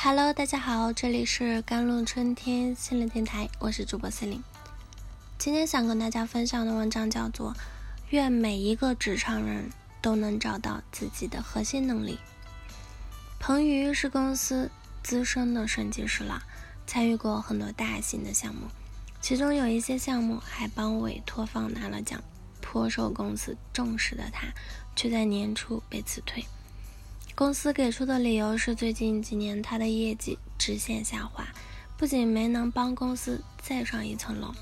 Hello，大家好，这里是甘露春天心灵电台，我是主播思玲。今天想跟大家分享的文章叫做《愿每一个职场人都能找到自己的核心能力》。彭宇是公司资深的审计师了，参与过很多大型的项目，其中有一些项目还帮委托方拿了奖，颇受公司重视的他，却在年初被辞退。公司给出的理由是，最近几年他的业绩直线下滑，不仅没能帮公司再上一层楼、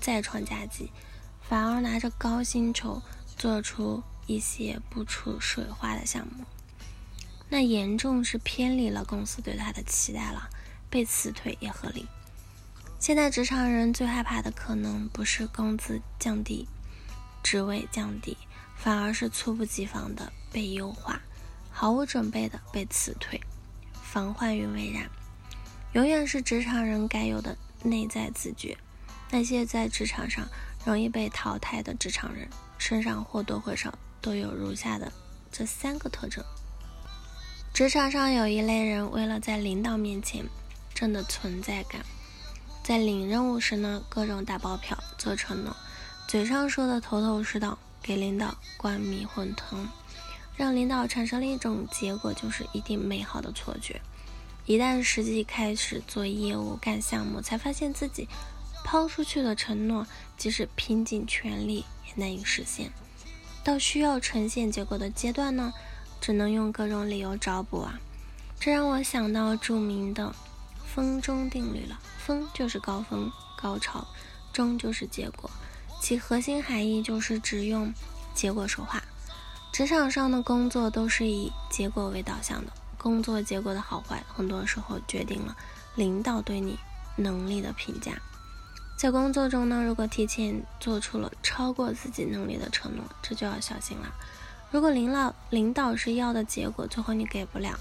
再创佳绩，反而拿着高薪酬做出一些不出水花的项目，那严重是偏离了公司对他的期待了。被辞退也合理。现在职场人最害怕的可能不是工资降低、职位降低，反而是猝不及防的被优化。毫无准备的被辞退，防患于未然，永远是职场人该有的内在自觉。那些在职场上容易被淘汰的职场人，身上或多或少都有如下的这三个特征：职场上有一类人，为了在领导面前挣的存在感，在领任务时呢，各种打包票、做承诺，嘴上说的头头是道，给领导灌迷魂汤。让领导产生了一种结果，就是一定美好的错觉。一旦实际开始做业务、干项目，才发现自己抛出去的承诺，即使拼尽全力也难以实现。到需要呈现结果的阶段呢，只能用各种理由找补啊。这让我想到著名的“峰中定律”了。峰就是高峰、高潮，中就是结果，其核心含义就是只用结果说话。职场上的工作都是以结果为导向的，工作结果的好坏，很多时候决定了领导对你能力的评价。在工作中呢，如果提前做出了超过自己能力的承诺，这就要小心了。如果领导领导是要的结果，最后你给不了；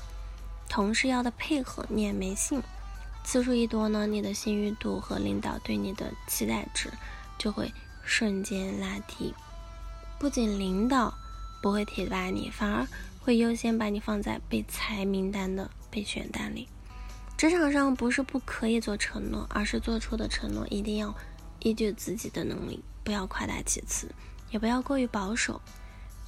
同事要的配合，你也没信，次数一多呢，你的信誉度和领导对你的期待值就会瞬间拉低。不仅领导。不会提拔你，反而会优先把你放在被裁名单的备选单里。职场上不是不可以做承诺，而是做出的承诺一定要依据自己的能力，不要夸大其词，也不要过于保守。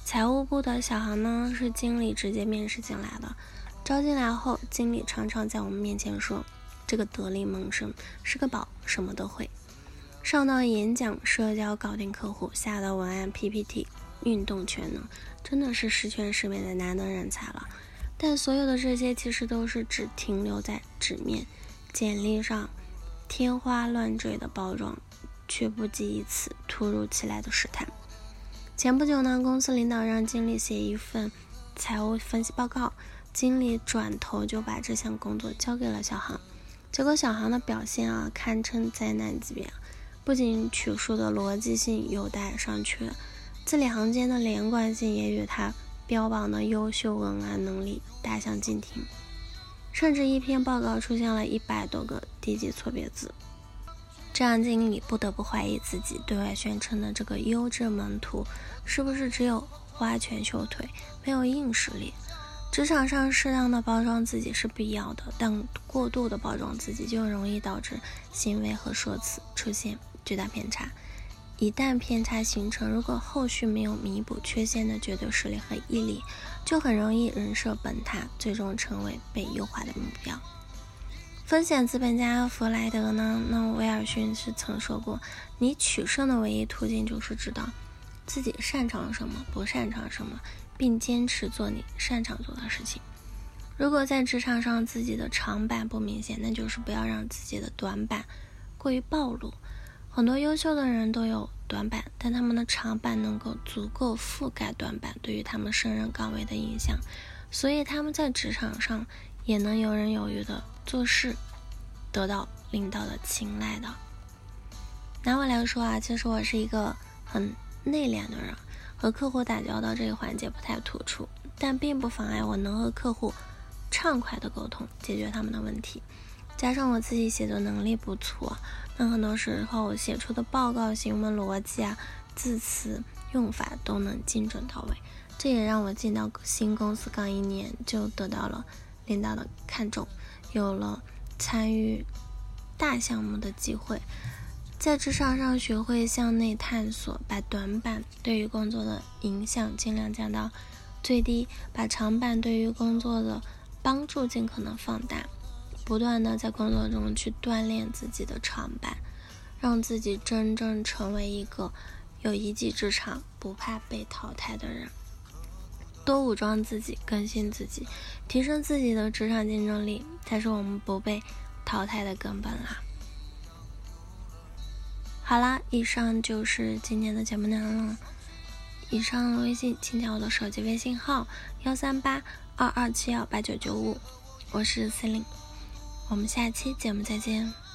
财务部的小航呢，是经理直接面试进来的，招进来后，经理常常在我们面前说：“这个得力门生是个宝，什么都会。”上到演讲、社交、搞定客户，下到文案、PPT。运动全能，真的是十全十美的难得人才了。但所有的这些其实都是只停留在纸面、简历上天花乱坠的包装，却不及一次突如其来的试探。前不久呢，公司领导让经理写一份财务分析报告，经理转头就把这项工作交给了小航。结果小航的表现啊，堪称灾难级别，不仅取数的逻辑性有待商榷。字里行间的连贯性也与他标榜的优秀文案能力大相径庭，甚至一篇报告出现了一百多个低级错别字，这让经理不得不怀疑自己对外宣称的这个优质门徒是不是只有花拳绣腿，没有硬实力。职场上适当的包装自己是必要的，但过度的包装自己就容易导致行为和说辞出现巨大偏差。一旦偏差形成，如果后续没有弥补缺陷的绝对实力和毅力，就很容易人设崩塌，最终成为被优化的目标。风险资本家弗莱德呢？那威尔逊是曾说过：“你取胜的唯一途径就是知道自己擅长什么，不擅长什么，并坚持做你擅长做的事情。如果在职场上自己的长板不明显，那就是不要让自己的短板过于暴露。”很多优秀的人都有短板，但他们的长板能够足够覆盖短板对于他们胜任岗位的影响，所以他们在职场上也能游刃有余的做事，得到领导的青睐的。拿我来说啊，其实我是一个很内敛的人，和客户打交道这个环节不太突出，但并不妨碍我能和客户畅快的沟通，解决他们的问题。加上我自己写作能力不错，那很多时候写出的报告行文逻辑啊、字词用法都能精准到位。这也让我进到新公司刚一年就得到了领导的看重，有了参与大项目的机会。在职场上学会向内探索，把短板对于工作的影响尽量降到最低，把长板对于工作的帮助尽可能放大，不断的在工作中去锻炼自己的长板，让自己真正成为一个有一技之长、不怕被淘汰的人。多武装自己，更新自己，提升自己的职场竞争力，才是我们不被淘汰的根本啦。好啦，以上就是今天的节目内容了。以上微信请加我的手机微信号幺三八二二七幺八九九五，我是司令，我们下期节目再见。